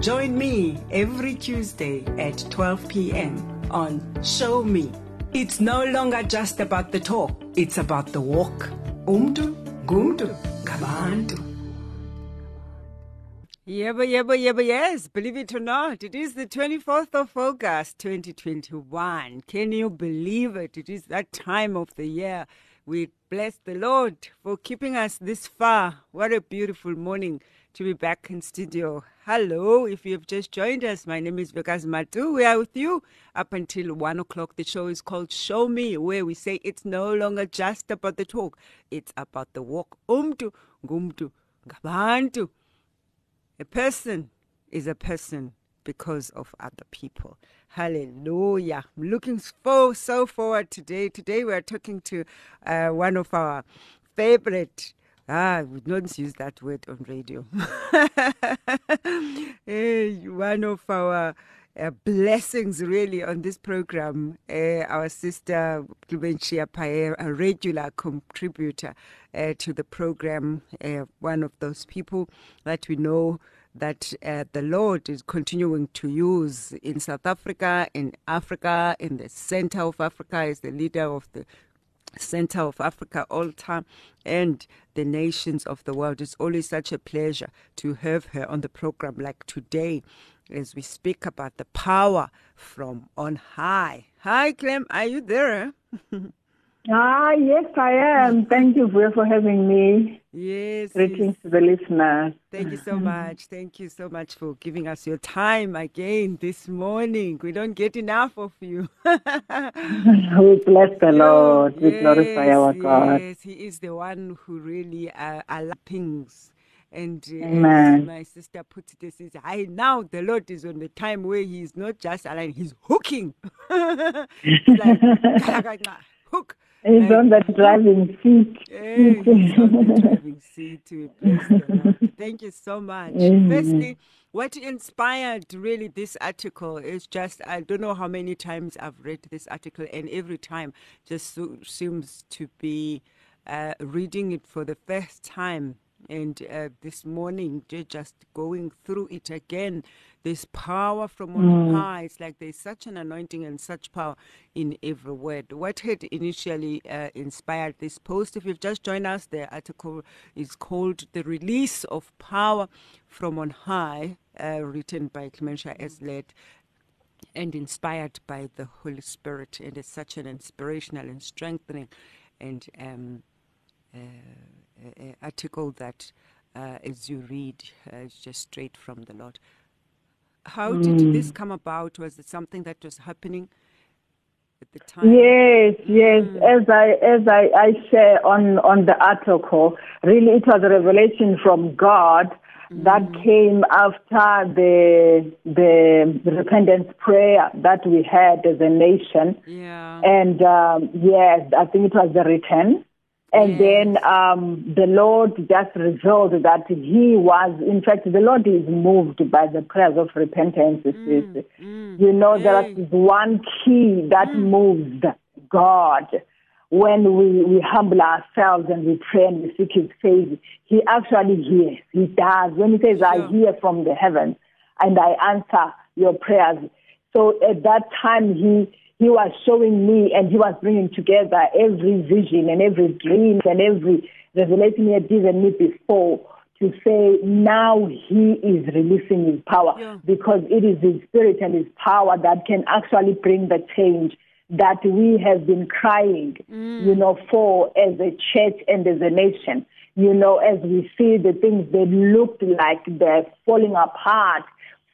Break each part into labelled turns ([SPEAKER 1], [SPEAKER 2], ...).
[SPEAKER 1] Join me every Tuesday at 12 p.m. on Show Me. It's no longer just about the talk, it's about the walk. Umdu, gumdu, gabantu. Yeba, yeba, yeba, yes. Believe it or not, it is the 24th of August, 2021. Can you believe it? It is that time of the year. We bless the Lord for keeping us this far. What a beautiful morning to be back in studio. Hello, if you've just joined us, my name is Vuyokazi Matu. We are with you up until one o'clock. The show is called Show Me, where we say it's no longer just about the talk, it's about the walk. Umtu, gumtu, gabantu. A person is a person because of other people. Hallelujah. I'm looking so, so forward today. Today we are talking to uh, one of our favorite Ah, we don't use that word on radio. hey, one of our uh, blessings really on this program, uh, our sister Klubenchia Paer, a regular contributor uh, to the program, uh, one of those people that we know that the Lord is continuing to use in South Africa, in Africa, in the center of Africa, as the leader of the Center of Africa all time and the nations of the world. It's always such a pleasure to have her on the program like today as we speak about the power from on high. Hi, Clem, are you there? Eh?
[SPEAKER 2] Ah, yes, I am. Thank you for, for having me.
[SPEAKER 1] Yes.
[SPEAKER 2] Greetings yes. to the listeners.
[SPEAKER 1] Thank you so much. Thank you so much for giving us your time again this morning. We don't get enough of you.
[SPEAKER 2] we bless the Lord. We glorify our God.
[SPEAKER 1] Yes, He is the one who really uh, allows things. And
[SPEAKER 2] uh,
[SPEAKER 1] my sister puts it, this is I now the Lord is on the time where He is not just allowing, He's hooking. like, hook
[SPEAKER 2] He's on the driving seat.
[SPEAKER 1] Hey, driving seat. Thank you so much. Mm-hmm. Firstly, what inspired really this article is just I don't know how many times I've read this article, and every time just so, seems to be uh, reading it for the first time and uh, this morning just going through it again. There's power from on mm. high. It's like there's such an anointing and such power in every word. What had initially uh, inspired this post if you've just joined us the article is called the release of power from on high uh, written by clementia eslet and inspired by the holy spirit. And it's such an inspirational and strengthening and um, article that, uh, as you read, uh, just straight from the Lord. How did mm. this come about? Was it something that was happening at the time?
[SPEAKER 2] Yes, yes. Mm. As I as I, I share on on the article, really, it was a revelation from God that mm. came after the the repentance prayer that we had as a nation.
[SPEAKER 1] Yeah.
[SPEAKER 2] And um, yes, I think it was the return. And then um, the Lord just revealed that He was, in fact, the Lord is moved by the prayers of repentance. Mm, mm, you know, there is one key that mm. moves God when we, we humble ourselves and we pray and we seek His face. He actually hears. He does. When He says, sure. I hear from the heavens and I answer your prayers. So at that time, He he was showing me and he was bringing together every vision and every dream and every revelation he had given me before to say now he is releasing his power yeah. because it is his spirit and his power that can actually bring the change that we have been crying, mm. you know, for as a church and as a nation. You know, as we see the things that looked like they're falling apart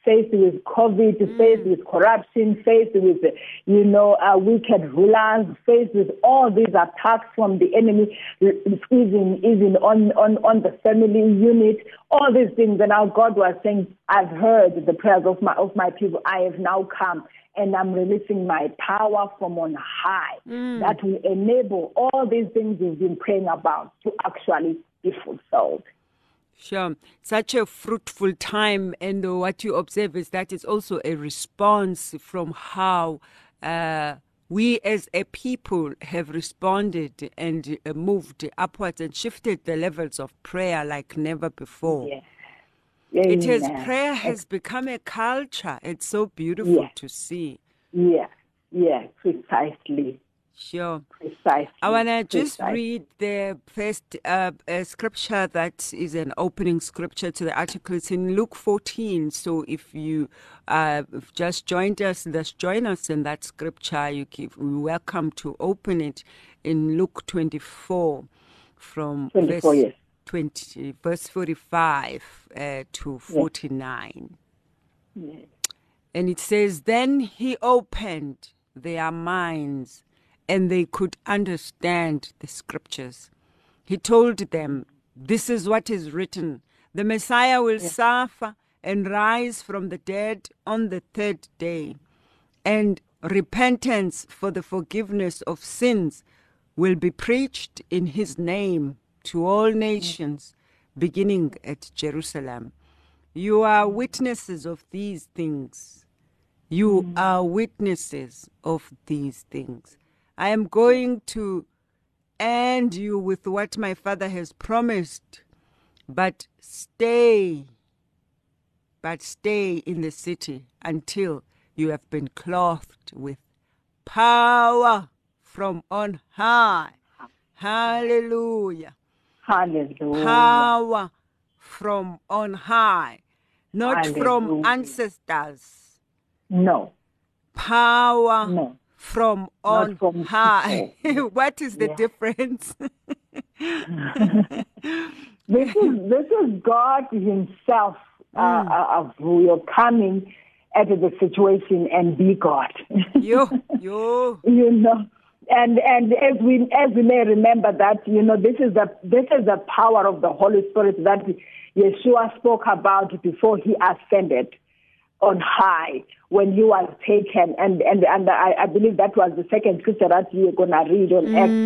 [SPEAKER 2] faced with COVID,
[SPEAKER 1] Mm.
[SPEAKER 2] faced with corruption, faced with, you know, uh, wicked rulers, faced with all these attacks from the enemy, even, even on, on, on the family unit, all these things. And now God was saying, I've heard the prayers of my, of my people. I have now come and I'm releasing my power from on high that will enable all these things we've been praying about to actually be fulfilled.
[SPEAKER 1] Sure. Such a fruitful time. And uh, what you observe is that it's also a response from how uh, we as a people have responded and uh, moved upwards and shifted the levels of prayer like never before. It has
[SPEAKER 2] Amen.
[SPEAKER 1] prayer has become a culture. It's so beautiful
[SPEAKER 2] Yeah.
[SPEAKER 1] to see.
[SPEAKER 2] Yeah, yeah, precisely,
[SPEAKER 1] Sure.
[SPEAKER 2] precisely.
[SPEAKER 1] I want to just read the first uh, uh, scripture that is an opening scripture to the article. It's in Luke 14. So if you uh, just joined us, just join us in that scripture. You keep, you're welcome to open it in Luke 24 from
[SPEAKER 2] 24,
[SPEAKER 1] verse,
[SPEAKER 2] yes.
[SPEAKER 1] 20, verse 45 uh, to 49.
[SPEAKER 2] Yes.
[SPEAKER 1] And it says, Then he opened their minds and they could understand the scriptures. He told them, This is what is written the Messiah will suffer and rise from the dead on the third day, and repentance for the forgiveness of sins will be preached in his name to all mm. nations, beginning at Jerusalem. You are witnesses of these things. You mm. are witnesses of these things. I am going to end you with what my father has promised, but stay, but stay in the city until you have been clothed with power from on high. Hallelujah.
[SPEAKER 2] Hallelujah.
[SPEAKER 1] Power from on high, not from ancestors
[SPEAKER 2] No,
[SPEAKER 1] power
[SPEAKER 2] No.
[SPEAKER 1] From on
[SPEAKER 2] from
[SPEAKER 1] high. what is the
[SPEAKER 2] Yeah.
[SPEAKER 1] difference?
[SPEAKER 2] this is this is God Himself, uh,
[SPEAKER 1] Mm.
[SPEAKER 2] uh, of who you're coming at the situation and be God.
[SPEAKER 1] you, you,
[SPEAKER 2] you know and and as we as we may remember that you know this is the this is the power of the holy spirit that yeshua spoke about before he ascended on high when he was taken and and and i, I believe that was the second scripture that you're going to read on
[SPEAKER 1] Mm.
[SPEAKER 2] Acts,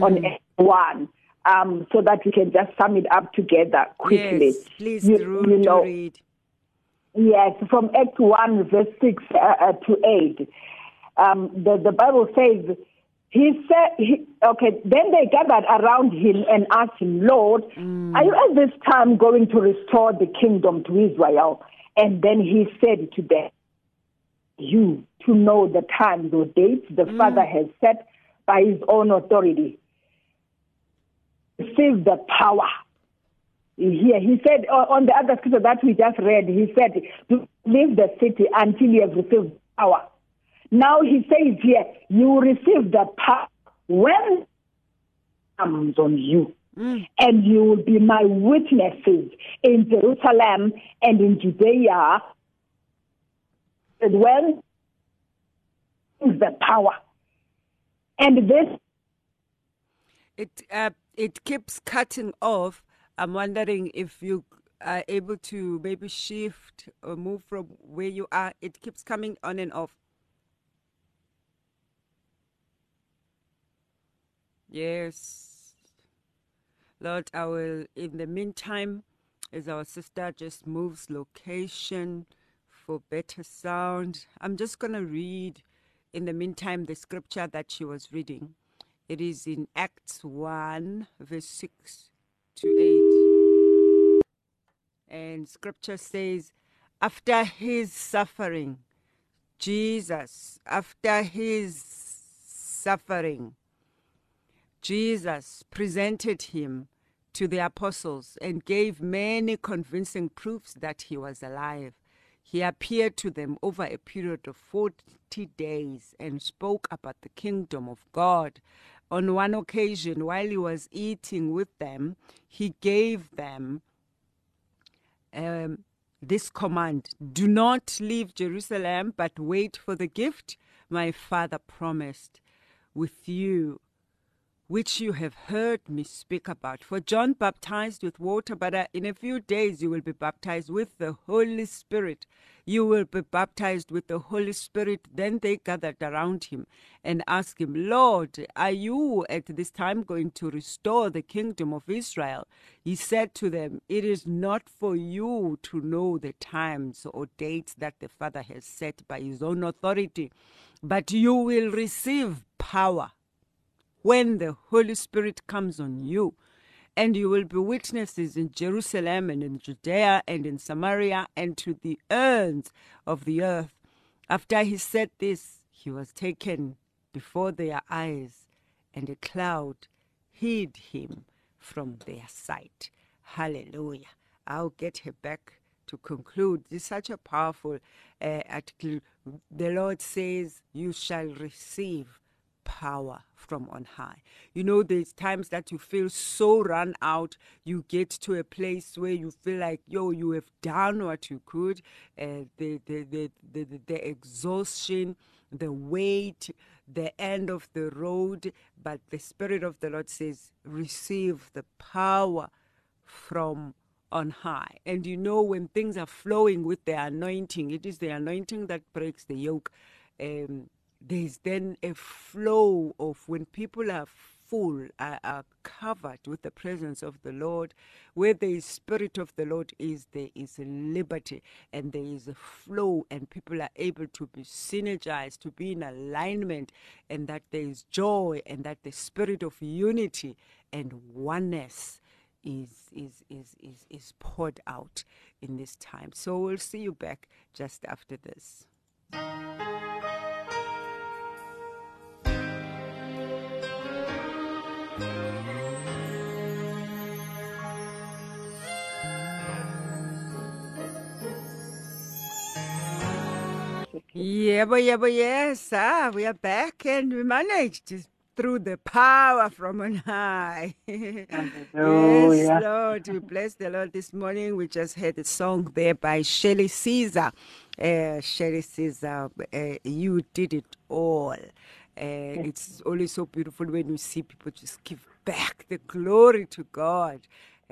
[SPEAKER 2] on Acts 1 um so that we can just sum it up together quickly
[SPEAKER 1] Yes, please
[SPEAKER 2] You-
[SPEAKER 1] do,
[SPEAKER 2] you know,
[SPEAKER 1] read.
[SPEAKER 2] Yes, from Act 1, verse 6 uh, uh, to 8. Um, the, the Bible says, he said, he, okay, then they gathered around him and asked him, Lord, are you at this time going to restore the kingdom to Israel? And then he said to them, You to know the times or dates the Father has set by his own authority. Receive the power. Here he said uh, on the other scripture that we just read he said to leave the city until you have received power. Now he says here you receive the power when it comes on you and you will be my witnesses in jerusalem and in judea and when is the power and this
[SPEAKER 1] It uh, it keeps cutting off. I'm wondering if you are able to maybe shift or move from where you are. It keeps coming on and off. Yes. Lord, I will, in the meantime, as our sister just moves location for better sound, I'm just going to read in the meantime the scripture that she was reading. It is in Acts 1, verse 6 to 8. And scripture says, after his suffering, Jesus, after his suffering, Jesus presented him to the apostles and gave many convincing proofs that he was alive. He appeared to them over a period of 40 days and spoke about the kingdom of God. On one occasion, while he was eating with them, he gave them um, this command Do not leave Jerusalem, but wait for the gift my father promised with you which you have heard me speak about. For John baptized with water, but uh, in a few days you will be baptized with the Holy Spirit. You will be baptized with the Holy Spirit. Then they gathered around him and asked him, Lord, are you at this time going to restore the kingdom of Israel? He said to them, It is not for you to know the times or dates that the Father has set by his own authority, but you will receive power when the Holy Spirit comes on you. And you will be witnesses in Jerusalem and in Judea and in Samaria and to the ends of the earth. After he said this, he was taken before their eyes, and a cloud hid him from their sight. Hallelujah. I'll get her back to conclude. This is such a powerful uh, article. The Lord says, You shall receive power from on high. You know, there's times that you feel so run out, you get to a place where you feel like, yo, you have done what you could, uh, the, the, the, the, the exhaustion, the weight, the end of the road. But the Spirit of the Lord says, receive the power from on high. And you know, when things are flowing with the anointing, it is the anointing that breaks the yoke. Um, there's then a flow of when people are full, are, are, covered with the presence of the Lord. Where the Spirit of the Lord is, there is liberty and there is a flow, and people are able to be synergized, to be in alignment, and that there is joy, and that the spirit of unity and oneness is, is, is, is, is poured out in this time. So we'll see you back just after this. Yeah, but yeah, but yes, ah, we are back and we managed through the power from on high. yes, Lord, we bless the Lord this morning. We just heard a song there by Shelly Caesar. Uh, Shelly Caesar, uh, you did it all. Uh, it's always so beautiful when you see people just give back the glory to God.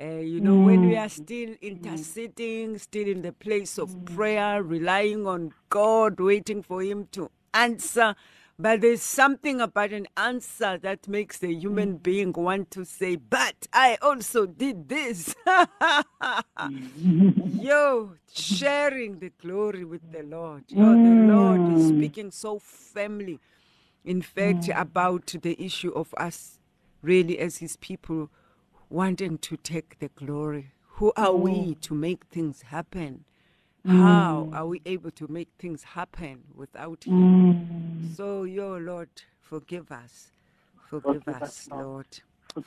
[SPEAKER 1] Uh, you know, mm. when we are still interceding, still in the place of mm. prayer, relying on God, waiting for Him to answer. But there's something about an answer that makes the human mm. being want to say, But I also did this. Yo, sharing the glory with the Lord. Yo, the Lord is speaking so firmly, in fact, about the issue of us really as His people wanting to take the glory. Who are we mm. to make things happen? How mm. are we able to make things happen without Him? Mm. So, your Lord, forgive us. Forgive, forgive us, Lord.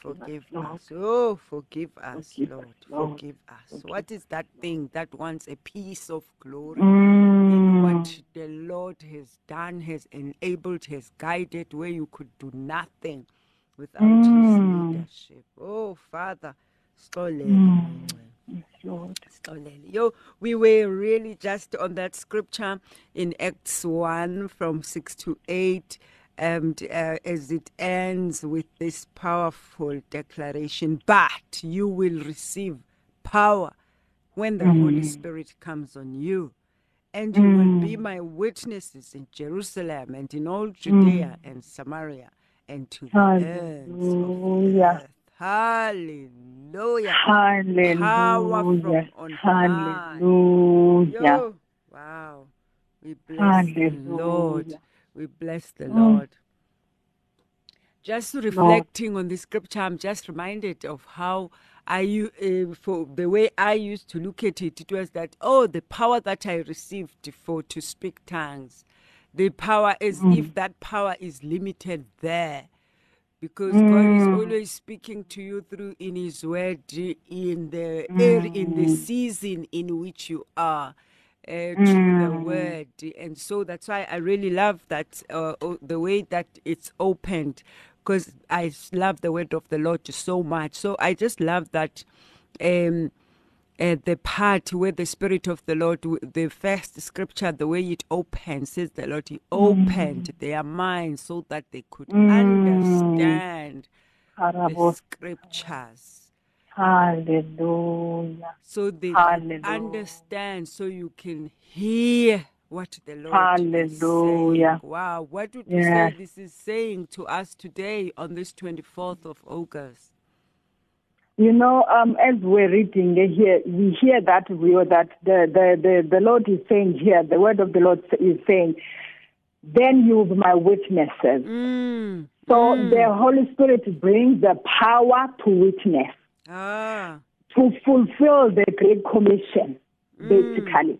[SPEAKER 1] Forgive, us. Oh, forgive us, Lord. Forgive us. What is that thing that wants a piece of glory in what the Lord has done, has enabled, has guided, where you could do nothing? Without mm. his leadership. Oh, Father, mm. Yo, we were really just on that scripture in Acts 1 from 6 to 8. And uh, as it ends with this powerful declaration, but you will receive power when the mm. Holy Spirit comes on you. And you mm. will be mm. my witnesses in Jerusalem and in all Judea mm. and Samaria and to
[SPEAKER 2] Hallelujah.
[SPEAKER 1] Hallelujah.
[SPEAKER 2] Hallelujah. Power from on Hallelujah. Yo,
[SPEAKER 1] wow. We bless Hallelujah. the Lord. We bless the mm. Lord. Just reflecting Lord. on the scripture, I'm just reminded of how I, uh, for the way I used to look at it, it was that, oh, the power that I received for to speak tongues the power as mm. if that power is limited there because mm. God is always speaking to you through in His Word in the mm. in the season in which you are. Uh, through the mm. word and so that's why i really love that uh, the way that it's opened because i love the word of the lord so much so i just love that um, uh, the part where the Spirit of the Lord, the first scripture, the way it opens, says the Lord, He opened mm. their minds so that they could mm. understand the scriptures.
[SPEAKER 2] Hallelujah.
[SPEAKER 1] So they Hallelujah. understand, so you can hear what the Lord Hallelujah. is saying. Wow, what would yes. you say this is saying to us today on this 24th of August?
[SPEAKER 2] You know, um, as we're reading here, we hear that we that the, the, the, the Lord is saying here, the word of the Lord is saying, then you'll be my witnesses.
[SPEAKER 1] Mm.
[SPEAKER 2] So mm. the Holy Spirit brings the power to witness,
[SPEAKER 1] ah.
[SPEAKER 2] to fulfill the Great Commission, mm. basically,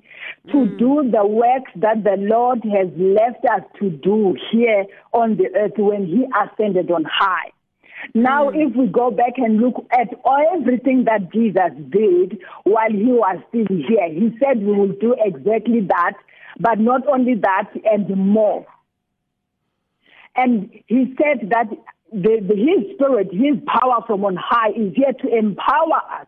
[SPEAKER 2] to mm. do the works that the Lord has left us to do here on the earth when He ascended on high. Now, mm. if we go back and look at everything that Jesus did while he was still here, he said we will do exactly that, but not only that and more. And he said that the, the, his spirit, his power from on high is here to empower us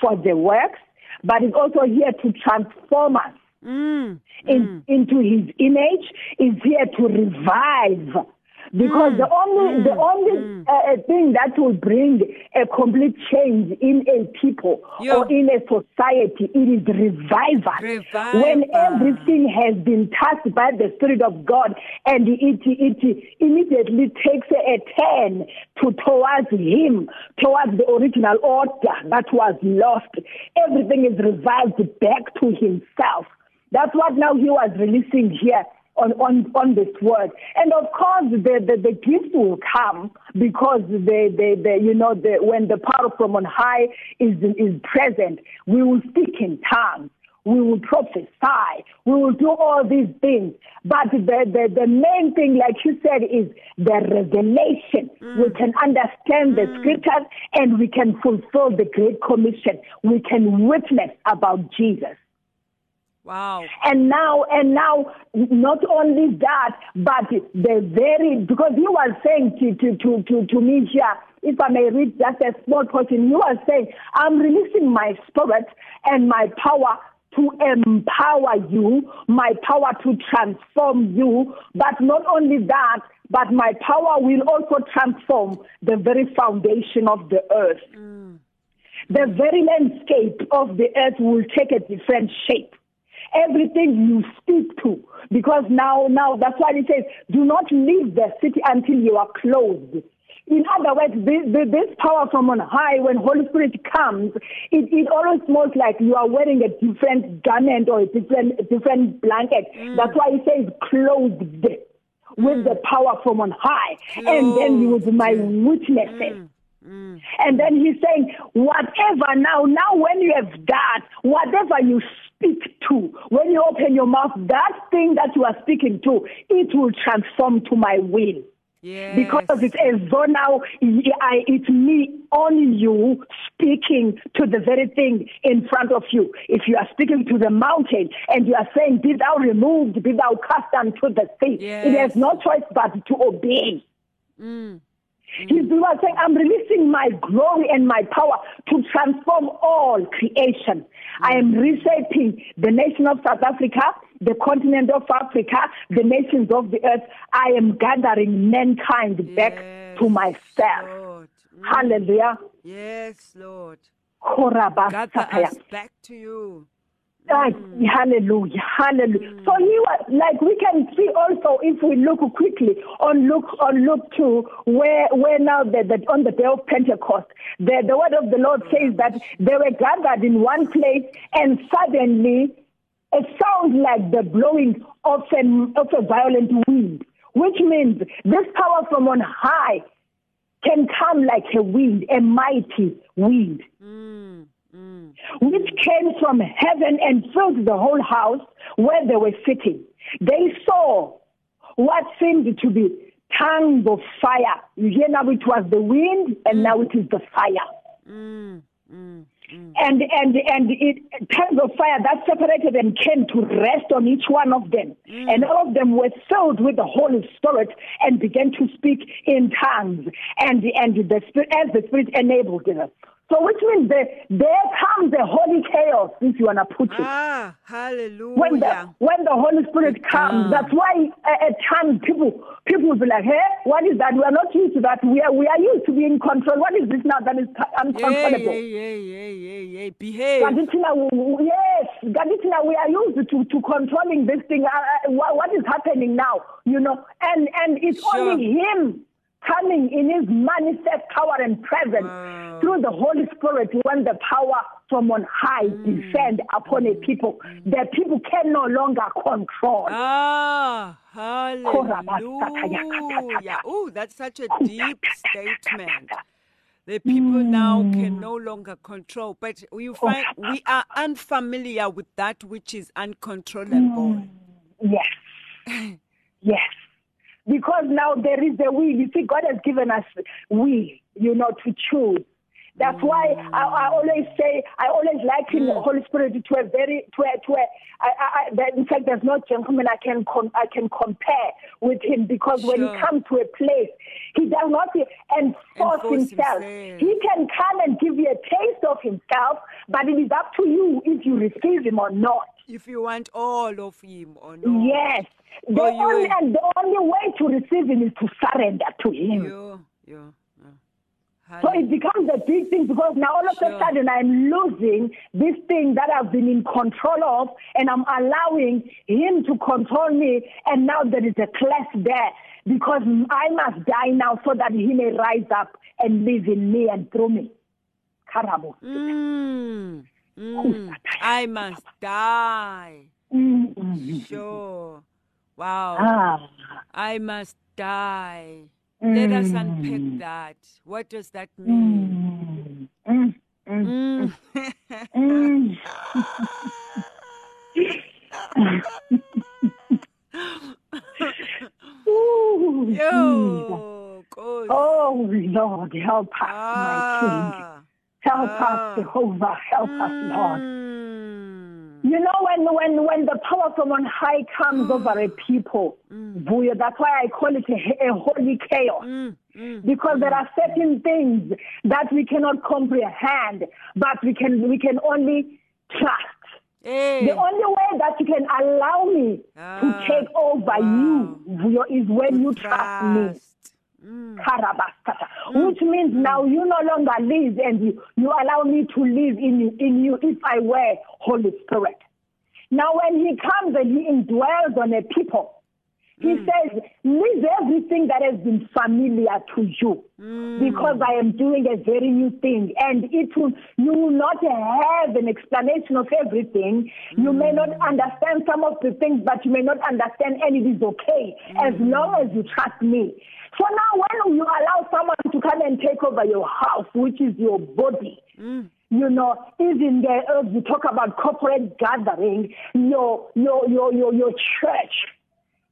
[SPEAKER 2] for the works, but it's also here to transform us
[SPEAKER 1] mm.
[SPEAKER 2] In,
[SPEAKER 1] mm.
[SPEAKER 2] into his image, is here to revive because mm, the only mm, the only mm. uh, thing that will bring a complete change in a people Yo. or in a society it is revival.
[SPEAKER 1] revival.
[SPEAKER 2] When everything has been touched by the Spirit of God and it it immediately takes a turn to towards Him, towards the original order that was lost. Everything is revived back to Himself. That's what now He was releasing here on, on, on this word. And of course, the, the, the gift will come because the, the, the, you know, the, when the power from on high is, is present, we will speak in tongues. We will prophesy. We will do all these things. But the, the, the main thing, like you said, is the revelation. Mm. We can understand the mm. scriptures and we can fulfill the Great Commission. We can witness about Jesus.
[SPEAKER 1] Wow.
[SPEAKER 2] And now, and now, not only that, but the very, because he was saying to, to, to, to, to me here, if I may read just a small portion, he was saying, I'm releasing my spirit and my power to empower you, my power to transform you, but not only that, but my power will also transform the very foundation of the earth.
[SPEAKER 1] Mm.
[SPEAKER 2] The very landscape of the earth will take a different shape everything you speak to. Because now, now that's why he says, do not leave the city until you are closed. In other words, this, this, power from on high, when Holy Spirit comes, it, it always smells like you are wearing a different garment or a different, different blanket. Mm. That's why he says clothed with the power from on high. Clothed. And then you will be my witnesses.
[SPEAKER 1] Mm. Mm.
[SPEAKER 2] And then he's saying, whatever now, now when you have that, whatever you speak to, when you open your mouth, that thing that you are speaking to, it will transform to my will.
[SPEAKER 1] Yes.
[SPEAKER 2] Because it's as though now I, it's me on you speaking to the very thing in front of you. If you are speaking to the mountain and you are saying, Be thou removed, be thou cast unto the sea,
[SPEAKER 1] yes.
[SPEAKER 2] it has no choice but to obey.
[SPEAKER 1] Mm.
[SPEAKER 2] He's the one saying, I'm releasing my glory and my power to transform all creation. I am reshaping the nation of South Africa, the continent of Africa, the nations of the earth. I am gathering mankind yes, back to myself.
[SPEAKER 1] Lord.
[SPEAKER 2] Mm. Hallelujah.
[SPEAKER 1] Yes, Lord.
[SPEAKER 2] Gather
[SPEAKER 1] us back to you.
[SPEAKER 2] Mm. hallelujah, hallelujah. Mm. So he was like we can see also if we look quickly on look on look to where where now the, the on the day of Pentecost, the, the word of the Lord says that they were gathered in one place and suddenly it sounds like the blowing of an of a violent wind, which means this power from on high can come like a wind, a mighty wind.
[SPEAKER 1] Mm. Mm.
[SPEAKER 2] which came from heaven and filled the whole house where they were sitting. They saw what seemed to be tongues of fire. You hear now it was the wind and mm. now it is the fire.
[SPEAKER 1] Mm. mm. Mm.
[SPEAKER 2] And and and it tongues of fire that separated and came to rest on each one of them,
[SPEAKER 1] mm.
[SPEAKER 2] and all of them were filled with the Holy Spirit and began to speak in tongues. And and the Spirit as the Spirit enabled them. So which means that there comes the holy chaos, if you wanna put it.
[SPEAKER 1] Ah, hallelujah.
[SPEAKER 2] when the when the Holy Spirit comes.
[SPEAKER 1] Ah.
[SPEAKER 2] That's why uh, at times people people will be like, "Hey, what is that? We are not used to that. We are we are used to being controlled. What is this now that is uncontrollable?"
[SPEAKER 1] yeah, yeah, yeah, yeah, yeah. Behave.
[SPEAKER 2] Gaditina, yes, Gaditina, we are used to, to controlling this thing. Uh, uh, what, what is happening now? You know, and and it's
[SPEAKER 1] Sure.
[SPEAKER 2] only Him coming in His manifest power and presence
[SPEAKER 1] Wow.
[SPEAKER 2] through the Holy Spirit when the power from on high
[SPEAKER 1] Mm.
[SPEAKER 2] descend upon a people that people can no longer control.
[SPEAKER 1] Ah, hallelujah. Oh, that's such a deep statement. The people now can
[SPEAKER 2] Mm.
[SPEAKER 1] no longer control, but
[SPEAKER 2] Oh,
[SPEAKER 1] you find we are unfamiliar with that which is uncontrollable.
[SPEAKER 2] Yes. yes. Because now there is a will. You see, God has given us will, you know, to choose. That's why I, I always say I always liken the hmm. Holy Spirit to a very to a to a. I, I, I, that in fact, there's no gentleman I can com, I can compare with him because when he comes to a place, he does not enforce, himself.
[SPEAKER 1] himself.
[SPEAKER 2] He can come and give you a taste of himself, but it is up to you if you receive him or not.
[SPEAKER 1] If you want all of him or not.
[SPEAKER 2] Yes. The
[SPEAKER 1] Oh, you-
[SPEAKER 2] only and the only way to receive him is to surrender to him.
[SPEAKER 1] Yeah, yeah.
[SPEAKER 2] So it becomes a big thing because now all of
[SPEAKER 1] Sure.
[SPEAKER 2] a sudden I'm losing this thing that I've been in control of and I'm allowing him to control me and now there is a clash there because I must die now so that he may rise up and live in me and through me. Karabo.
[SPEAKER 1] Mm, mm, I must die.
[SPEAKER 2] Mm.
[SPEAKER 1] Sure. Wow.
[SPEAKER 2] Ah.
[SPEAKER 1] I must die. Let us unpack that. What does that mean?
[SPEAKER 2] Mm. Mm.
[SPEAKER 1] Mm.
[SPEAKER 2] Mm.
[SPEAKER 1] Yo,
[SPEAKER 2] Oh Lord, help us, my King.
[SPEAKER 1] Ah.
[SPEAKER 2] Help
[SPEAKER 1] Ah.
[SPEAKER 2] us, Jehovah. Help us, Lord.
[SPEAKER 1] Mm.
[SPEAKER 2] You know when when when the power from on high comes over a people, Vuyo, that's why I call it a, a holy chaos.
[SPEAKER 1] Mm, mm.
[SPEAKER 2] Because there are certain things that we cannot comprehend, but we can we can only trust.
[SPEAKER 1] Hey.
[SPEAKER 2] The only way that you can allow me
[SPEAKER 1] Ah,
[SPEAKER 2] to take over you Vuyo, is when you trust me.
[SPEAKER 1] Trust. Mm.
[SPEAKER 2] Which means now you no longer live and you, you allow me to live in you, in you if I were Holy Spirit. Now when he comes and he indwells on a people, he mm. says, leave everything that has been familiar to you mm. because I am doing a very new thing and it will, you will not have an explanation of everything. You may mm. not understand some of the things, but you may not understand and it is okay as long as you trust me. So now when you allow someone to come and take over your house, which is your body, you know, even there, uh, as you talk about corporate gathering, your, your, your, your, your church,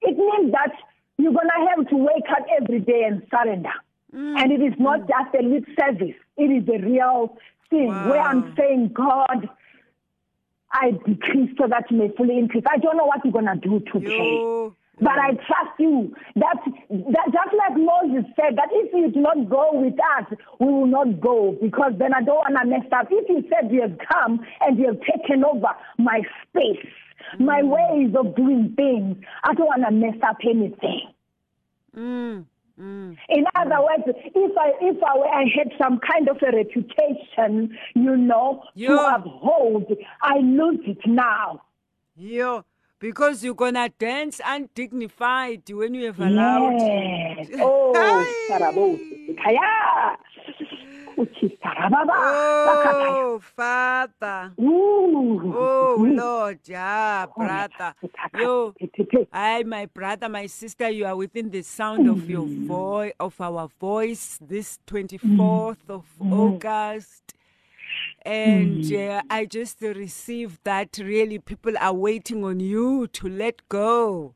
[SPEAKER 2] it means that you're going to have to wake up every day and surrender. Mm. And it is not mm. just a lip service. It is a real thing where I'm saying, God, I decrease so that you may fully increase. I don't know what you're going to do today.
[SPEAKER 1] Yo.
[SPEAKER 2] But I trust you. That, that just like Moses said, that if you do not go with us, we will not go because then I don't want to mess up. If you said you have come and you have taken over my space, my ways of doing things, I don't want to mess up anything.
[SPEAKER 1] Mm. Mm.
[SPEAKER 2] In other words, if I if I, I had some kind of a reputation, you know, to
[SPEAKER 1] Yeah.
[SPEAKER 2] uphold, I lose it now.
[SPEAKER 1] Yo. Because you're gonna dance undignified when you have allowed
[SPEAKER 2] Yes. Oh,
[SPEAKER 1] Hey.
[SPEAKER 2] Sarabosi. Kaya. Uchi Sarababa. Sakataya.
[SPEAKER 1] Oh, Father.
[SPEAKER 2] Ooh.
[SPEAKER 1] Oh,
[SPEAKER 2] Ooh.
[SPEAKER 1] Lord. Yeah, brother. Yo. Hi, my brother, my sister, you are within the sound of your mm. voice, of our voice, this 24th of mm. August. And uh, I just received that really people are waiting on you to let go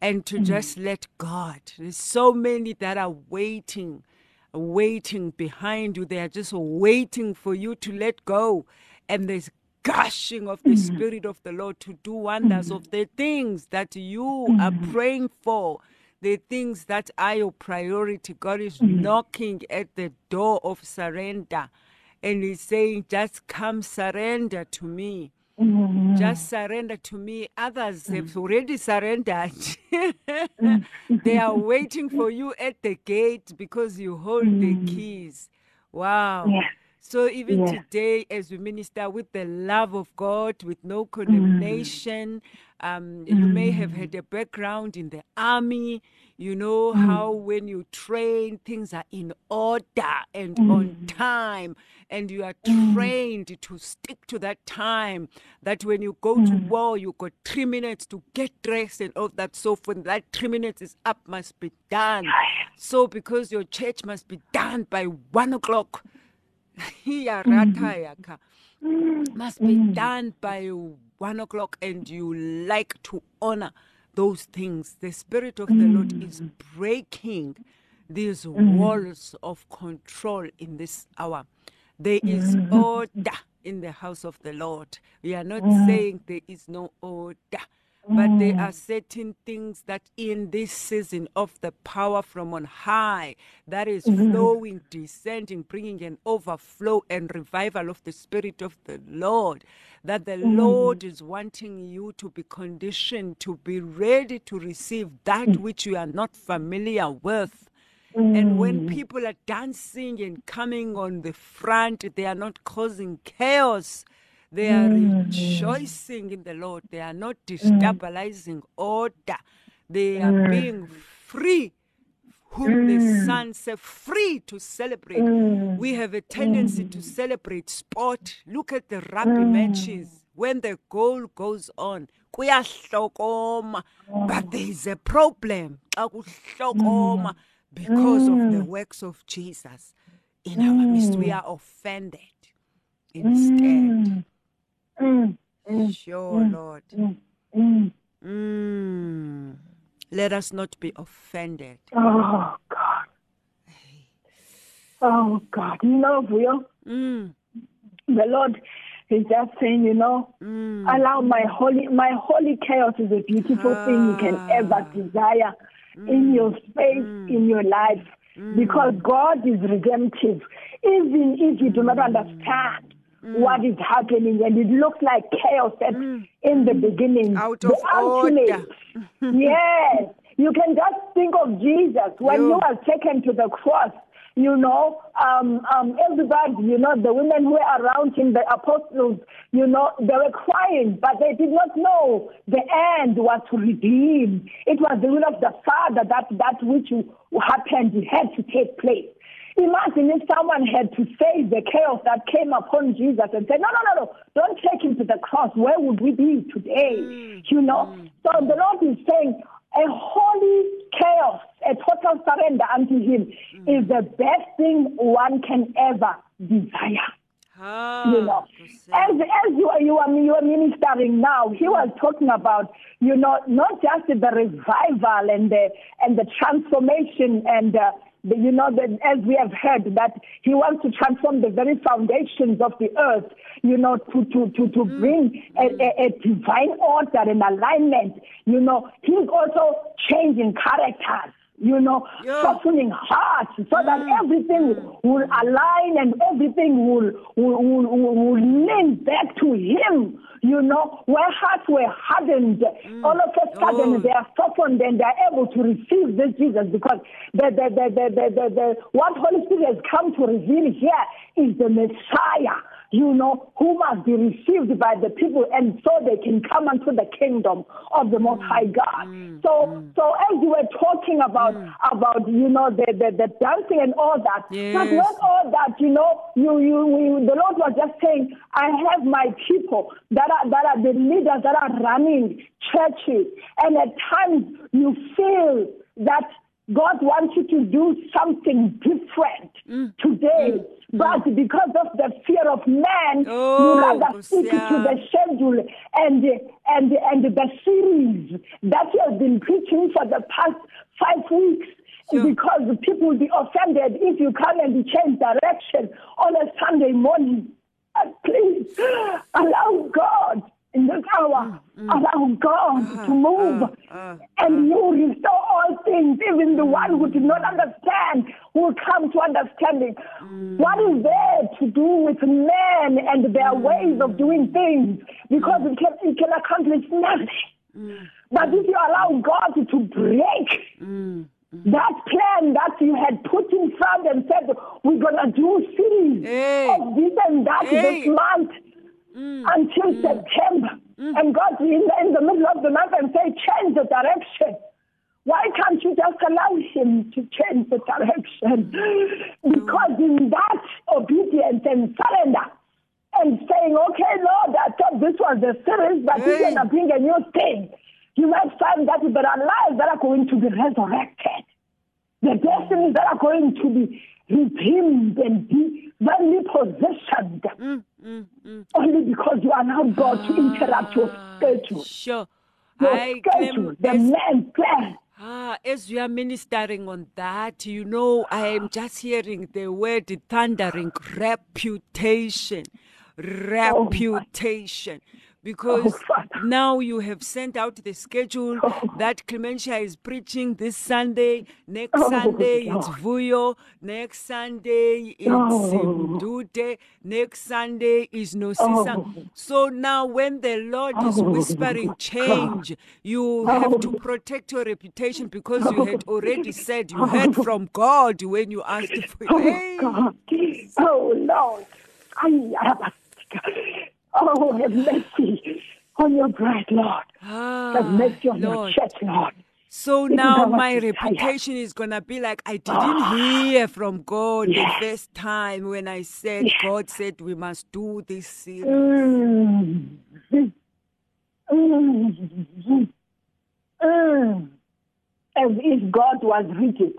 [SPEAKER 1] and to mm-hmm. just let God. There's so many that are waiting, waiting behind you. They are just waiting for you to let go. And there's gushing of the mm-hmm. Spirit of the Lord to do wonders of the things that you are praying for. The things that are your priority. God is knocking at the door of surrender and he's saying, Just come surrender to me.
[SPEAKER 2] Mm.
[SPEAKER 1] Just mm-hmm. surrender to me. Others mm. have already surrendered. Mm. they are waiting for you at the gate because you hold the mm. keys. Wow.
[SPEAKER 2] Yes.
[SPEAKER 1] So even
[SPEAKER 2] Yes.
[SPEAKER 1] today, as we minister with the love of God, with no condemnation, um, you may have had a background in the army. You know how when you train, things are in order and on time, and you are mm. trained to stick to that time. That when you go to mm. war, you got three minutes to get dressed and all that. So when that three minutes is up, must be done. So because your church must be done by one o'clock. Mm. Rata yaka. must be done by one o'clock, and you like to honor those things. The Spirit of the Lord is breaking these walls of control in this hour. There is mm-hmm. order in the house of the Lord. We are not mm. saying there is no order. But there mm. are certain things that in this season of the power from on high that is mm-hmm. flowing, descending, bringing an overflow and revival of the Spirit of the Lord. That the mm-hmm. Lord is wanting you to be conditioned to be ready to receive that mm. which you are not familiar with. And when mm. people are dancing and coming on the front, they are not causing chaos. They are mm. rejoicing in the Lord. They are not mm. destabilizing order. They are being free, whom the Son set free to celebrate. We have a tendency to celebrate sport. Look at the rugby matches. When the goal goes on, kuyahlokoma. but oh. there is a problem. xa Because of the works of Jesus in our midst, we are offended instead.
[SPEAKER 2] Mm.
[SPEAKER 1] Sure, Lord.
[SPEAKER 2] Mm.
[SPEAKER 1] Mm. Let us not be offended.
[SPEAKER 2] Oh God. Oh God. You know, Will,
[SPEAKER 1] Mm.
[SPEAKER 2] the Lord is just saying, you know,
[SPEAKER 1] Mm.
[SPEAKER 2] allow my holy my holy chaos is a beautiful thing you can ever
[SPEAKER 1] Ah.
[SPEAKER 2] Desire in mm. your space, mm. in your life. Mm. Because God is redemptive. Even if you do not understand what is happening and it looks like chaos at, in the beginning.
[SPEAKER 1] Out
[SPEAKER 2] the
[SPEAKER 1] of order.
[SPEAKER 2] yes. You can just think of Jesus when he
[SPEAKER 1] Yo.
[SPEAKER 2] was taken to the cross. You know, um, um, everybody, you know, the women who were around him, the apostles, you know, they were crying, but they did not know the end was to redeem. It was the will of the Father that that which happened had to take place. Imagine if someone had to face the chaos that came upon Jesus and said, No, no, no, no, don't take him to the cross. Where would we be today? You know? So the Lord is saying, a holy chaos, a total surrender unto him mm. is the best thing one can ever desire. You know. As as you are you are you are ministering now, he mm. was talking about you know not just the revival and the and the transformation and uh, the, you know that as we have heard that he wants to transform the very foundations of the earth, you know, to to to to mm. bring a, a, a divine order and alignment. You know, he's also changing characters you know,
[SPEAKER 1] Yeah.
[SPEAKER 2] softening hearts so that mm. everything will align and everything will, will, will, will, lean back to Him. You know, where hearts were hardened, mm. all of a sudden
[SPEAKER 1] Oh.
[SPEAKER 2] they are softened and they are able to receive this Jesus because the, the, the, the, the, the, the, what Holy Spirit has come to reveal here is the Messiah you know, who must be received by the people and so they can come unto the kingdom of the Most mm. High God. Mm. So, mm. so as you were talking about, about, you know, the, the, the dancing and all that, but
[SPEAKER 1] Yes.
[SPEAKER 2] when all that, you know, you, you, we, the Lord was just saying, I have my people that are, that are the leaders that are running churches and at times you feel that God wants you to do something different mm. today. Mm. But mm. because of the fear of man,
[SPEAKER 1] Oh,
[SPEAKER 2] you rather stick to the schedule and, and, and the series that you have been preaching for the past five weeks.
[SPEAKER 1] Sure.
[SPEAKER 2] Because people will be offended if you come and change direction on a Sunday morning. Please allow God in this hour. Allow God to move. Uh, uh. and you restore all things, even the one who did not understand will come to understanding. Mm. What is there to do with men and their mm. ways of doing things? Because it can, it can accomplish nothing. Mm. But if you allow God to break that plan that you had put in front and said, we're going to do series
[SPEAKER 1] Hey.
[SPEAKER 2] of this and that
[SPEAKER 1] Hey.
[SPEAKER 2] this month Mm. until mm. September. Mm. And God in the, in the middle of the month and say, change the direction. Why can't you just allow him to change the direction? Because in that obedience and surrender and saying, okay, Lord, I thought this was the series, but
[SPEAKER 1] Hey.
[SPEAKER 2] you're going to bring a new thing. You might find that there are lives that are going to be resurrected. The destinies that are going to be redeemed and divinely positioned. Mm, mm, mm. Only because you allowed God to ah, interrupt your schedule.
[SPEAKER 1] Sure.
[SPEAKER 2] Your
[SPEAKER 1] I
[SPEAKER 2] schedule, the
[SPEAKER 1] as,
[SPEAKER 2] man's plan.
[SPEAKER 1] ah, as you are ministering on that, you know, I am just hearing the word thundering reputation. Oh reputation. Oh, because
[SPEAKER 2] Father.
[SPEAKER 1] now you have sent out the schedule oh. that Clementia is preaching this Sunday. Next
[SPEAKER 2] Oh,
[SPEAKER 1] Sunday it's
[SPEAKER 2] Lord.
[SPEAKER 1] Vuyo. Next Sunday it's
[SPEAKER 2] Oh.
[SPEAKER 1] Next Sunday is Nosisa.
[SPEAKER 2] Oh.
[SPEAKER 1] So now when the Lord is
[SPEAKER 2] Oh,
[SPEAKER 1] whispering change, you have to
[SPEAKER 2] Oh.
[SPEAKER 1] protect your reputation because you had oh. already said you heard from God when you asked for
[SPEAKER 2] Oh,
[SPEAKER 1] Hey.
[SPEAKER 2] God. Oh, Lord. Ay, Abba. Oh, have mercy on your bride, Lord. Have
[SPEAKER 1] Ah,
[SPEAKER 2] mercy on your
[SPEAKER 1] Lord.
[SPEAKER 2] church, Lord.
[SPEAKER 1] So
[SPEAKER 2] Even
[SPEAKER 1] now my reputation is gonna be like I didn't hear from God
[SPEAKER 2] Yes.
[SPEAKER 1] the first time when I said
[SPEAKER 2] Yes.
[SPEAKER 1] God said we must do this series.
[SPEAKER 2] Mm. Mm. Mm. As if God was rigid.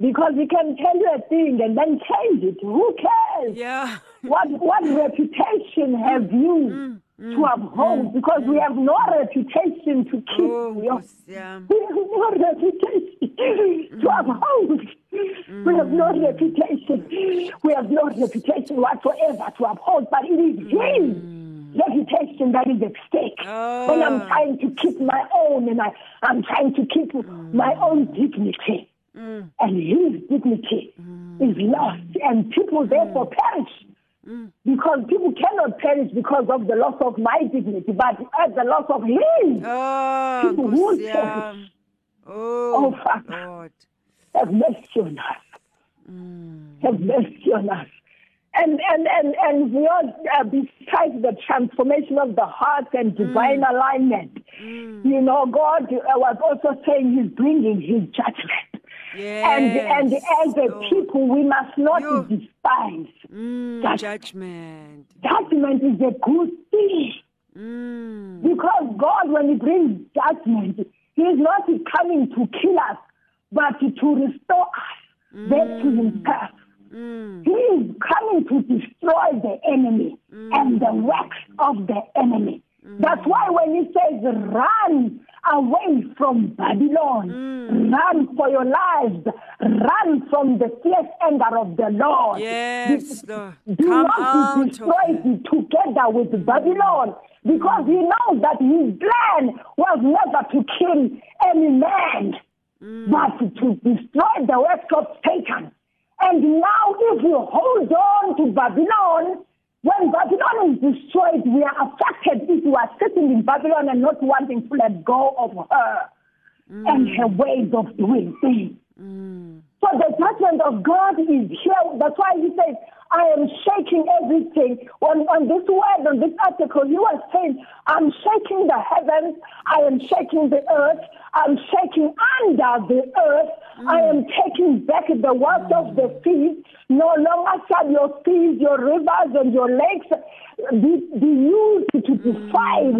[SPEAKER 2] Because he can tell you a thing and then change it. Who cares?
[SPEAKER 1] Yeah.
[SPEAKER 2] What what reputation have mm. you
[SPEAKER 1] Mm,
[SPEAKER 2] to mm. uphold? Mm. Because we have no reputation to keep.
[SPEAKER 1] Oh,
[SPEAKER 2] we, have,
[SPEAKER 1] yami.
[SPEAKER 2] we have no reputation to uphold. We have no reputation. We have no reputation whatsoever to uphold. But it is His reputation that is at stake. Oh. When I'm trying to keep my own and I, I'm trying to keep my own dignity. And His dignity is lost. And people therefore perish. Because people cannot perish because of the loss of my dignity, but at the loss of his.
[SPEAKER 1] Oh,
[SPEAKER 2] People who
[SPEAKER 1] Nkosi
[SPEAKER 2] perish.
[SPEAKER 1] Oh,
[SPEAKER 2] Oh, Father.
[SPEAKER 1] Lord.
[SPEAKER 2] Have mercy on us. Have mercy on us. And and and and we are uh, besides the transformation of the heart and divine alignment. You know, God uh, was also saying He's bringing His judgment. And and as a
[SPEAKER 1] Lord.
[SPEAKER 2] people, we must not despise.
[SPEAKER 1] Mm,
[SPEAKER 2] Judgment.
[SPEAKER 1] judgment.
[SPEAKER 2] Judgment is a good thing.
[SPEAKER 1] Mm,
[SPEAKER 2] Because God, when He brings judgment, He is not coming to kill us, but to restore us back to Himself.
[SPEAKER 1] mm,
[SPEAKER 2] He is coming to destroy the enemy and the works of the enemy. That's why when He says, run away from Babylon, run for your lives, run from the fierce anger of the Lord.
[SPEAKER 1] yes, Lord.
[SPEAKER 2] Do
[SPEAKER 1] Come
[SPEAKER 2] not be destroyed together with Babylon because he knows that his plan was never to kill any man, but to destroy the works of Satan. And now, if you hold on to Babylon, when Babylon is destroyed, we are affected if we are sitting in Babylon and not wanting to let go of her and her mm. ways of doing things. Mm. So the judgment of God is here. That's why he says, I am shaking everything. On, on this word, on this article, you are saying, I'm shaking the heavens, I am shaking the earth, I'm shaking under the earth, I am mm. taking back the works of the seas. No longer shall your seas, your rivers, and your lakes be, be used to mm. defile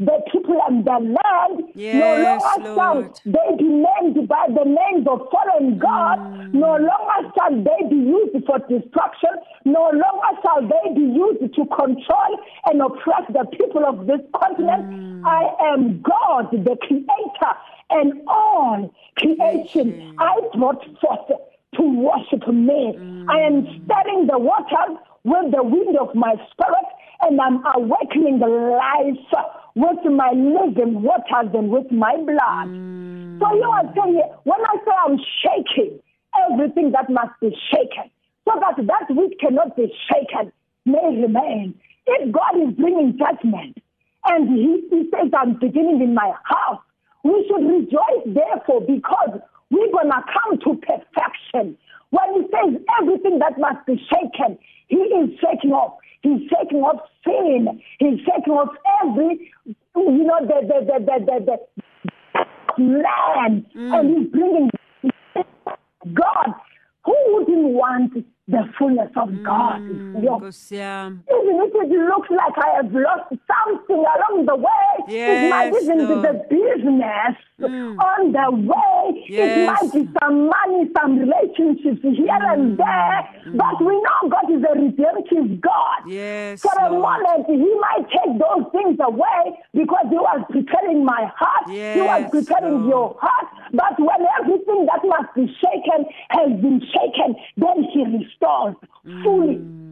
[SPEAKER 2] the people and the land.
[SPEAKER 1] Yes,
[SPEAKER 2] no longer shall they be named by the names of foreign gods. Mm. No longer shall they be used for destruction. No longer shall they be used to control and oppress the people of this continent. Mm. I am God, the creator, and all creation I brought forth to worship me. I am mm. stirring the waters with the wind of my spirit, and I'm awakening the life with my living waters and with my blood. Mm. So you are saying, when I say I'm shaking, everything that must be shaken, so that that which cannot be shaken may remain. If God is bringing judgment, and he, he says, I'm beginning in my house, we should rejoice therefore because we're going to come to perfection. When he says everything that must be shaken, he is shaking off. He's shaking off sin. He's shaking off every, you know, the, the, the, the, the, the man. Mm. And he's bringing God. Who wouldn't want the fullness of God.
[SPEAKER 1] Mm, yeah.
[SPEAKER 2] Even if it looks like I have lost something along the way,
[SPEAKER 1] yes,
[SPEAKER 2] it might even be the business mm. on the way.
[SPEAKER 1] Yes.
[SPEAKER 2] It might be some money, some relationships here mm. and there.
[SPEAKER 1] Mm.
[SPEAKER 2] But we know God is a redemptive God.
[SPEAKER 1] Yes,
[SPEAKER 2] For a
[SPEAKER 1] Lord.
[SPEAKER 2] moment, He might take those things away because He was preparing my heart.
[SPEAKER 1] Yes,
[SPEAKER 2] he was preparing
[SPEAKER 1] Lord.
[SPEAKER 2] your heart. But when everything that must be shaken has been shaken, then He restores fully.
[SPEAKER 1] Mm.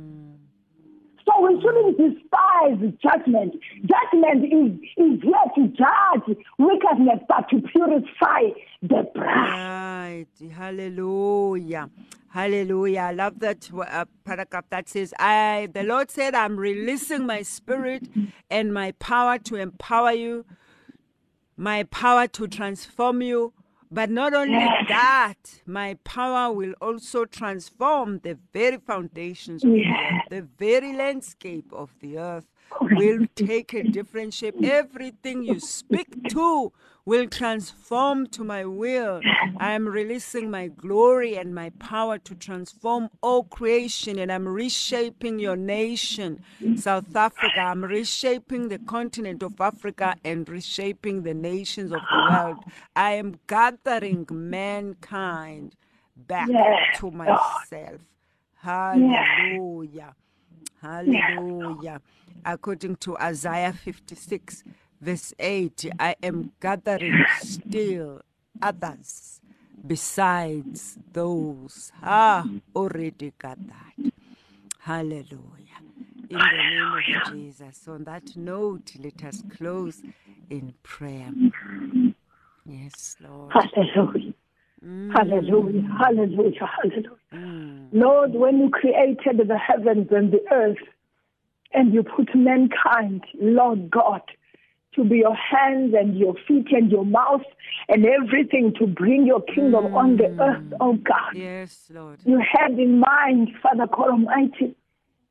[SPEAKER 2] So we shouldn't despise judgment. Judgment is, is here to judge wickedness, but to purify the bride.
[SPEAKER 1] Right. Hallelujah. Hallelujah. I love that uh, paragraph that says, I, the Lord said, I'm releasing my spirit and my power to empower you, my power to transform you. But not only
[SPEAKER 2] Yes.
[SPEAKER 1] that, my power will also transform the very foundations of the earth, the very landscape of the earth will take a different shape. Everything you speak to will transform to my will. I am releasing my glory and my power to transform all creation, and I'm reshaping your nation, South Africa. I'm reshaping the continent of Africa and reshaping the nations of the world. I am gathering mankind back
[SPEAKER 2] Yes,
[SPEAKER 1] to
[SPEAKER 2] oh.
[SPEAKER 1] myself. Hallelujah. Hallelujah. According to Isaiah 56, verse 8, I am gathering still others besides those ah already gathered. Hallelujah. In the name of Jesus. On that note, let us close in prayer. Yes, Lord.
[SPEAKER 2] Hallelujah. Hallelujah. Hallelujah. Hallelujah.
[SPEAKER 1] Mm.
[SPEAKER 2] Lord, when you created the heavens and the earth and you put mankind, Lord God, to be your hands and your feet and your mouth and everything to bring your kingdom on the earth, oh God.
[SPEAKER 1] Yes, Lord.
[SPEAKER 2] You had in mind, Father God Almighty,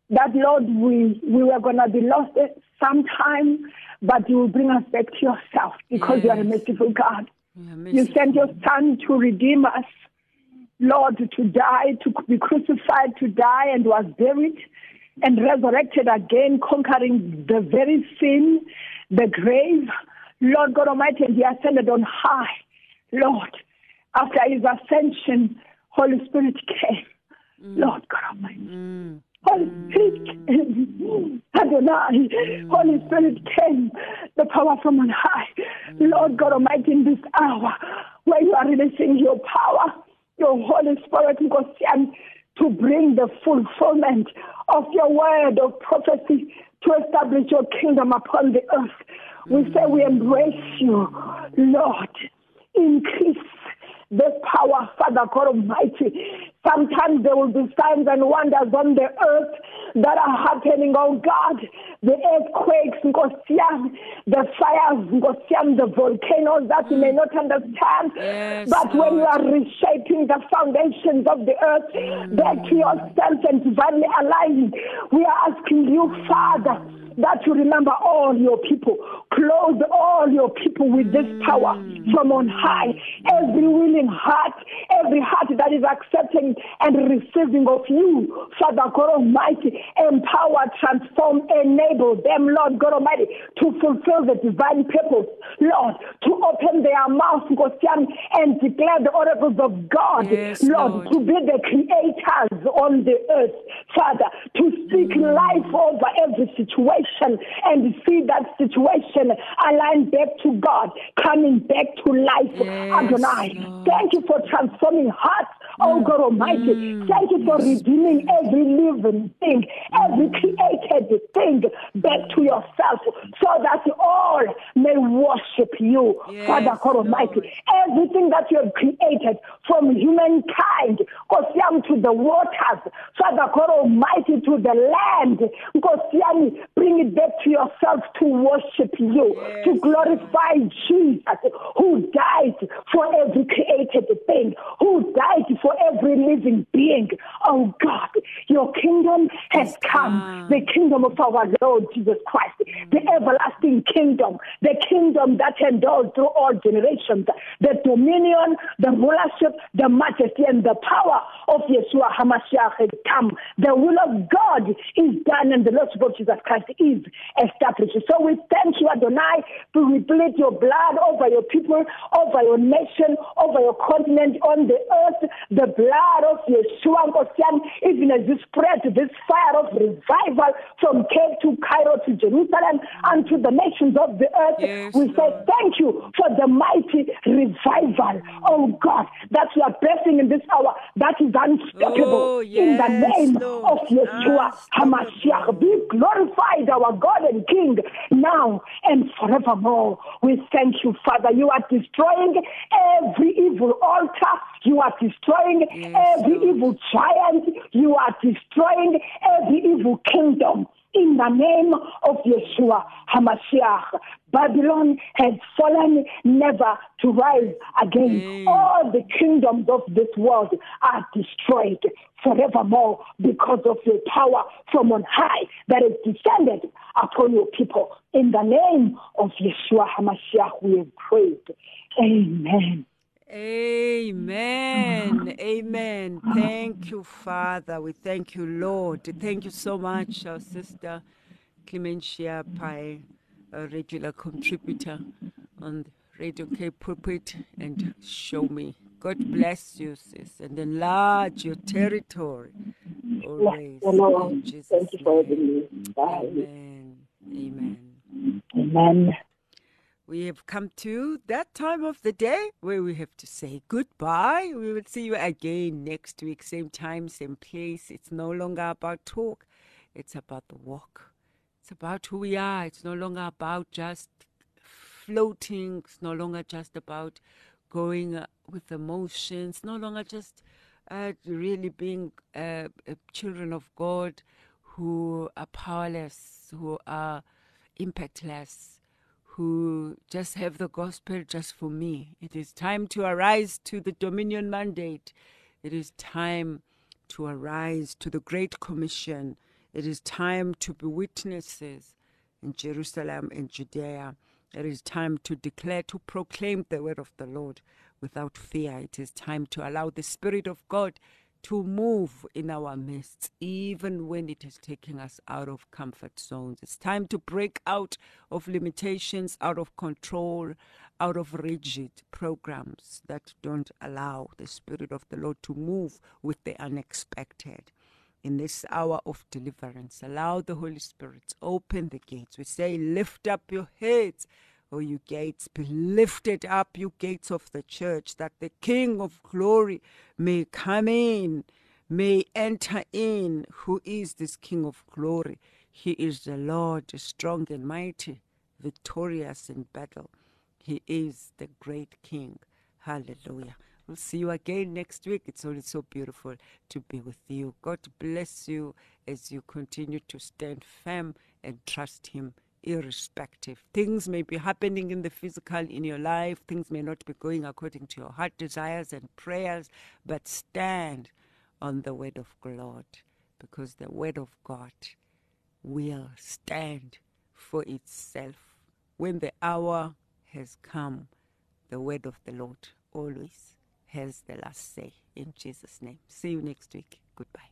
[SPEAKER 2] that Lord, we, we were going to be lost sometime, but you will bring us back to yourself because you are a merciful God. You sent your son to redeem us, Lord, to die, to be crucified, to die, and was buried and resurrected again, conquering the very sin, the grave. Lord God Almighty, and he ascended on high. Lord, after his ascension, Holy Spirit came. Lord God Almighty.
[SPEAKER 1] Mm.
[SPEAKER 2] Holy mm. Spirit came. Adonai. Holy Spirit came. The power from on high. Lord God Almighty, in this hour where you are releasing your power, your Holy Spirit, to bring the fulfillment of your word of prophecy to establish your kingdom upon the earth. We mm. say we embrace you, Lord. Increase this power, Father God Almighty. Sometimes there will be signs and wonders on the earth that are happening, oh God. The earthquakes, Ngosiam, the fires, Ngosiam, the volcanoes that you may not understand.
[SPEAKER 1] Yes,
[SPEAKER 2] but when you are reshaping the foundations of the earth back to yourself and divinely aligned, we are asking you, Father, that you remember all your people. Clothe all your people with this power from on high. Every willing heart, every heart that is accepting and receiving of you, Father God Almighty, empower, transform, enable them, Lord God Almighty, to fulfill the divine purpose, Lord, to open their mouth, Ngosiam, and declare the oracles of God,
[SPEAKER 1] Yes,
[SPEAKER 2] Lord,
[SPEAKER 1] Lord.
[SPEAKER 2] to be the creators on the earth, Father, to speak life over every situation and see that situation align back to God, coming back to life.
[SPEAKER 1] Yes,
[SPEAKER 2] Adonai,
[SPEAKER 1] Lord.
[SPEAKER 2] thank you for transforming hearts Oh God Almighty, mm. thank you for redeeming every living thing, every created thing back to yourself so that all may worship you, yes, Father God Almighty. Everything that you have created from humankind, Kosiam to the waters, Father God Almighty to the land, Kosiam, bring it back to yourself to worship you, yes. to glorify Jesus who died for every created thing, who died for every living being. Oh God, your kingdom has come, the kingdom of our Lord Jesus Christ, the everlasting kingdom, the kingdom that endures through all generations, the dominion, the rulership, the majesty, and the power of Yeshua HaMashiach has come. The will of God is done, and the Lordship of Jesus Christ is established. So we thank you, Adonai, to replete your blood over your people, over your nation, over your continent, on the earth, the blood of Yeshua, even as you spread this fire of revival from Cape to Cairo to Jerusalem and to the nations of the earth. Yes, we say thank you for the mighty revival, oh God, that you are blessing in this hour that is unstoppable. Oh, yes, in the name Lord. of Yeshua HaMashiach, be glorified, our God and King, now and forevermore. We thank you, Father. You are destroying every evil altar. You are destroying yes, every Lord. evil giant. You are destroying every evil kingdom in the name of Yeshua HaMashiach. Babylon has fallen never to rise again. Mm. All the kingdoms of this world are destroyed forevermore because of your power from on high that is descended upon your people. In the name of Yeshua HaMashiach, we have prayed. Amen.
[SPEAKER 1] Amen. Amen. Thank you, Father. We thank you, Lord. Thank you so much, our sister Clementia Pai, a regular contributor on Radio K Pulpit and Show Me. God bless you, sis, and enlarge your territory. Always.
[SPEAKER 2] Yes, Thank you for having me. Bye.
[SPEAKER 1] Amen. Amen.
[SPEAKER 2] Amen.
[SPEAKER 1] We have come to that time of the day where we have to say goodbye. We will see you again next week, same time, same place. It's no longer about talk, it's about the walk. It's about who we are. It's no longer about just floating. It's no longer just about going uh, with emotions. It's No longer just uh, really being uh, children of God who are powerless, who are impactless who just have the gospel just for me. It is time to arise to the dominion mandate. It is time to arise to the Great Commission. It is time to be witnesses in Jerusalem and Judea. It is time to declare, to proclaim the word of the Lord without fear. It is time to allow the Spirit of God to move in our midst, even when it is taking us out of comfort zones. It's time to break out of limitations, out of control, out of rigid programs that don't allow the Spirit of the Lord to move with the unexpected. In this hour of deliverance, allow the Holy Spirit to open the gates. We say, Lift up your heads O you gates, be lifted up, you gates of the church, that the King of glory may come in, may enter in. Who is this King of glory? He is the Lord, strong and mighty, victorious in battle. He is the great King. Hallelujah. We'll see you again next week. It's always so beautiful to be with you. God bless you as you continue to stand firm and trust Him irrespective. Things may be happening in the physical in your life, things may not be going according to your heart desires and prayers, but stand on the word of God because the word of God will stand for itself. When the hour has come, the word of the Lord always has the last say. In Jesus' name. See you next week. Goodbye.